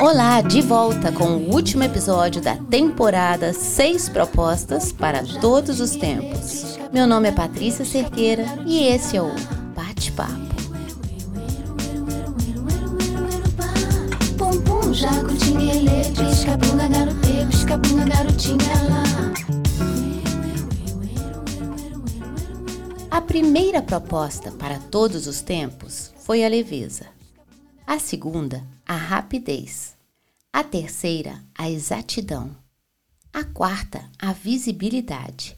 Olá, de volta com o último episódio da temporada Seis Propostas para Todos os Tempos. Meu nome é Patrícia Cerqueira e esse é o Bate-Papo. A primeira proposta para todos os tempos foi a leveza. A segunda, a rapidez. A terceira, a exatidão. A quarta, a visibilidade.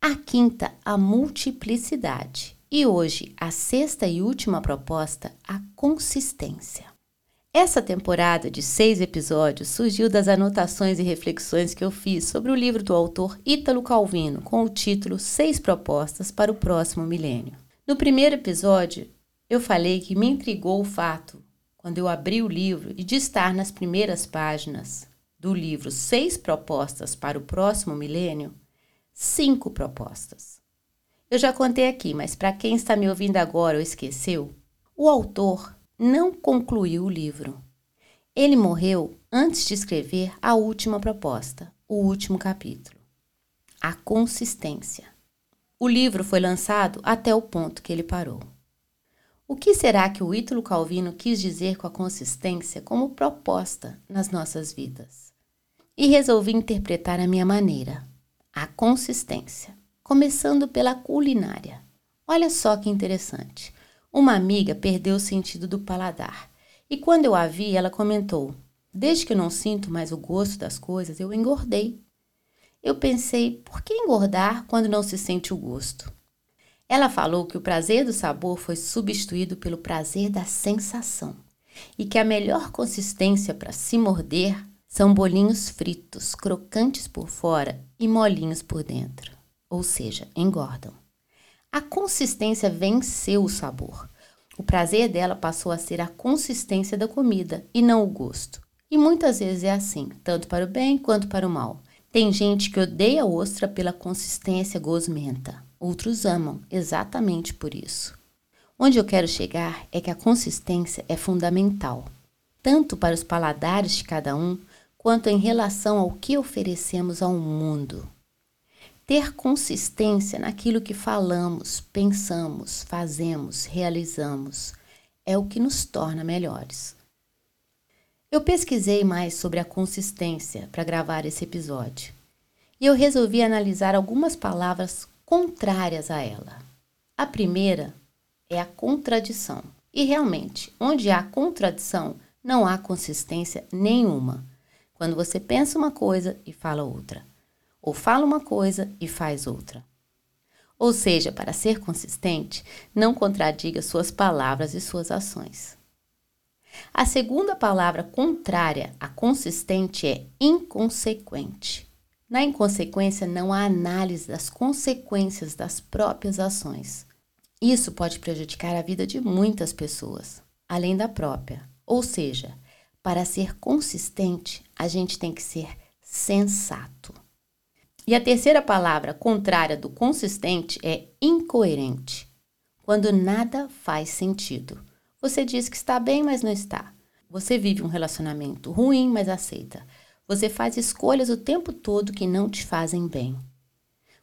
A quinta, a multiplicidade. E hoje, a sexta e última proposta, a consistência. Essa temporada de seis episódios surgiu das anotações e reflexões que eu fiz sobre o livro do autor Ítalo Calvino, com o título Seis Propostas para o Próximo Milênio. No primeiro episódio, eu falei que me intrigou o fato, quando eu abri o livro e de estar nas primeiras páginas do livro Seis Propostas para o Próximo Milênio, cinco propostas. Eu já contei aqui, mas para quem está me ouvindo agora ou esqueceu, o autor não concluiu o livro. Ele morreu antes de escrever a última proposta, o último capítulo. A consistência. O livro foi lançado até o ponto que ele parou. O que será que o Ítalo Calvino quis dizer com a consistência como proposta nas nossas vidas? E resolvi interpretar a minha maneira, a consistência, começando pela culinária. Olha só que interessante. Uma amiga perdeu o sentido do paladar e quando eu a vi, ela comentou: Desde que eu não sinto mais o gosto das coisas, eu engordei. Eu pensei: por que engordar quando não se sente o gosto? Ela falou que o prazer do sabor foi substituído pelo prazer da sensação e que a melhor consistência para se morder são bolinhos fritos, crocantes por fora e molinhos por dentro, ou seja, engordam. A consistência venceu o sabor. O prazer dela passou a ser a consistência da comida e não o gosto. E muitas vezes é assim, tanto para o bem quanto para o mal. Tem gente que odeia a ostra pela consistência gosmenta. Outros amam exatamente por isso. Onde eu quero chegar é que a consistência é fundamental, tanto para os paladares de cada um, quanto em relação ao que oferecemos ao mundo ter consistência naquilo que falamos, pensamos, fazemos, realizamos é o que nos torna melhores. Eu pesquisei mais sobre a consistência para gravar esse episódio e eu resolvi analisar algumas palavras contrárias a ela. A primeira é a contradição. E realmente, onde há contradição, não há consistência nenhuma. Quando você pensa uma coisa e fala outra ou fala uma coisa e faz outra. Ou seja, para ser consistente, não contradiga suas palavras e suas ações. A segunda palavra contrária a consistente é inconsequente. Na inconsequência, não há análise das consequências das próprias ações. Isso pode prejudicar a vida de muitas pessoas, além da própria. Ou seja, para ser consistente, a gente tem que ser sensato. E a terceira palavra contrária do consistente é incoerente. Quando nada faz sentido. Você diz que está bem, mas não está. Você vive um relacionamento ruim, mas aceita. Você faz escolhas o tempo todo que não te fazem bem.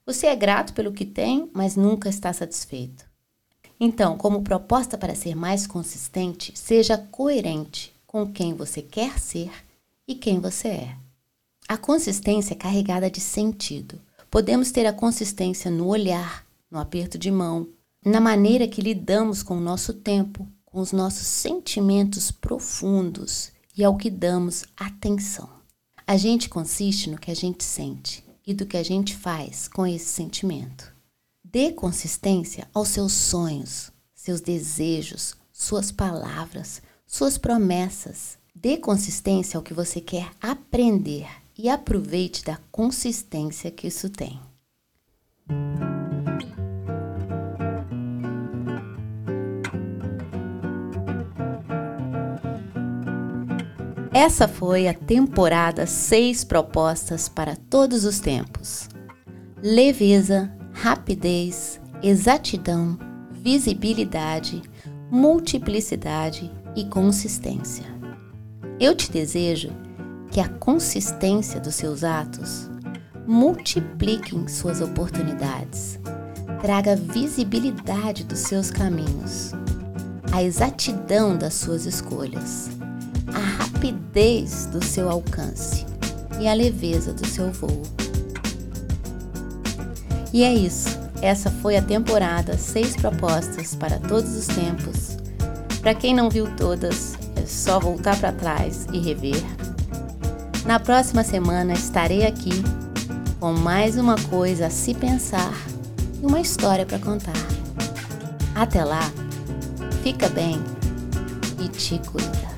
Você é grato pelo que tem, mas nunca está satisfeito. Então, como proposta para ser mais consistente, seja coerente com quem você quer ser e quem você é. A consistência é carregada de sentido. Podemos ter a consistência no olhar, no aperto de mão, na maneira que lidamos com o nosso tempo, com os nossos sentimentos profundos e ao que damos atenção. A gente consiste no que a gente sente e do que a gente faz com esse sentimento. Dê consistência aos seus sonhos, seus desejos, suas palavras, suas promessas. Dê consistência ao que você quer aprender e aproveite da consistência que isso tem. Essa foi a temporada 6 propostas para todos os tempos. Leveza, rapidez, exatidão, visibilidade, multiplicidade e consistência. Eu te desejo que a consistência dos seus atos multipliquem suas oportunidades, traga visibilidade dos seus caminhos, a exatidão das suas escolhas, a rapidez do seu alcance e a leveza do seu voo. E é isso. Essa foi a temporada Seis Propostas para Todos os Tempos. Para quem não viu todas, é só voltar para trás e rever. Na próxima semana estarei aqui com mais uma coisa a se pensar e uma história para contar. Até lá, fica bem e te cuida.